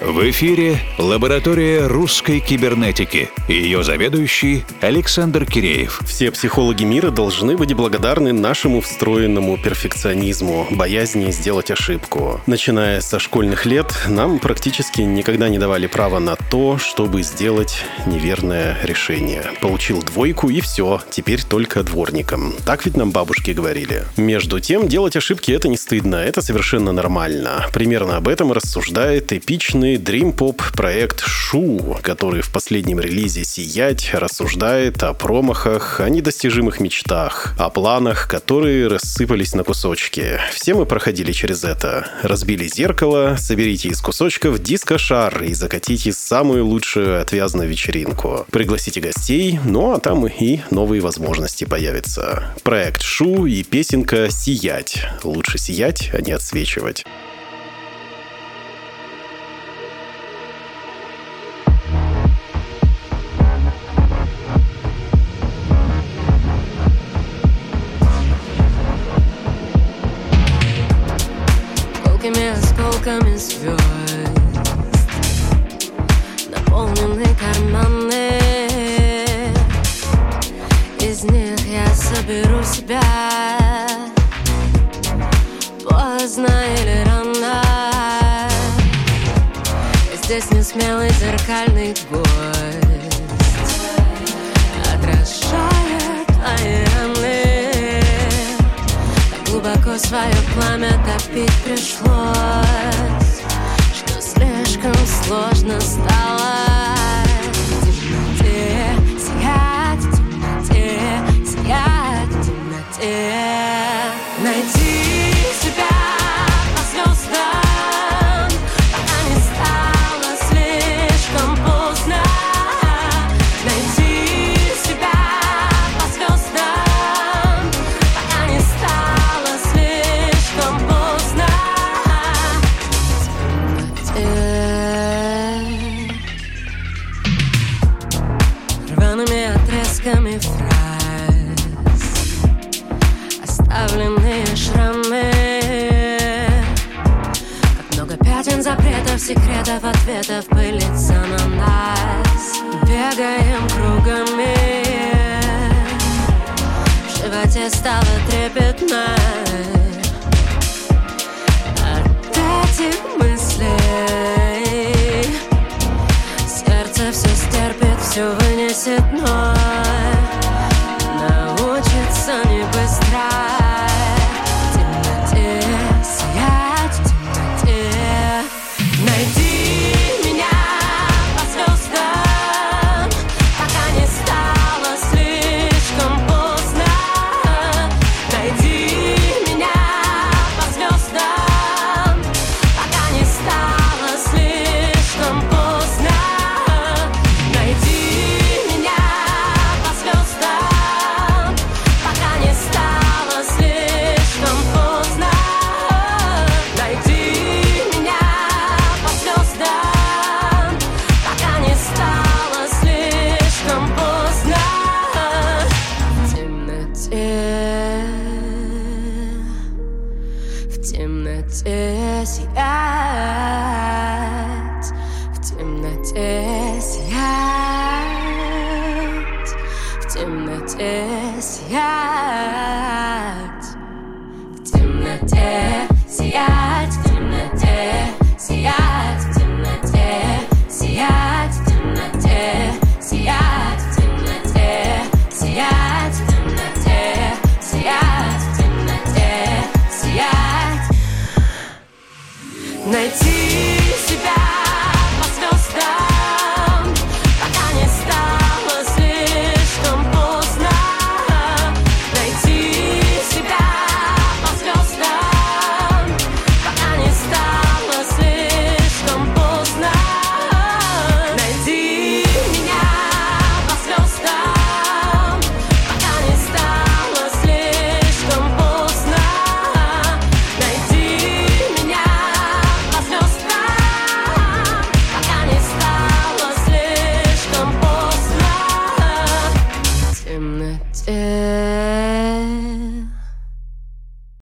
В эфире лаборатория русской кибернетики. Ее заведующий Александр Киреев. Все психологи мира должны быть благодарны нашему встроенному перфекционизму, боязни сделать ошибку. Начиная со школьных лет, нам практически никогда не давали права на то, чтобы сделать неверное решение. Получил двойку и все, теперь только дворником. Так ведь нам бабушки говорили. Между тем, делать ошибки это не стыдно, это совершенно нормально. Примерно об этом рассуждает эпичный мощный дрим-поп проект Шу, который в последнем релизе «Сиять» рассуждает о промахах, о недостижимых мечтах, о планах, которые рассыпались на кусочки. Все мы проходили через это. Разбили зеркало, соберите из кусочков диско-шар и закатите самую лучшую отвязную вечеринку. Пригласите гостей, ну а там и новые возможности появятся. Проект Шу и песенка «Сиять». Лучше сиять, а не отсвечивать. Осколками звезд Наполнены карманы Из них я соберу себя. Поздно или рано. Здесь не смелый зеркальный гость Отражает Так глубоко свое пламя топить пришлось. Слишком сложно стало Отрезками фраз. Оставленные шрамы. Как много пятен запретов, секретов, ответов Пылится на нас. Бегаем кругами. В животе стало трепетно темноте сиять, в темноте сиять, в темноте сиять, найти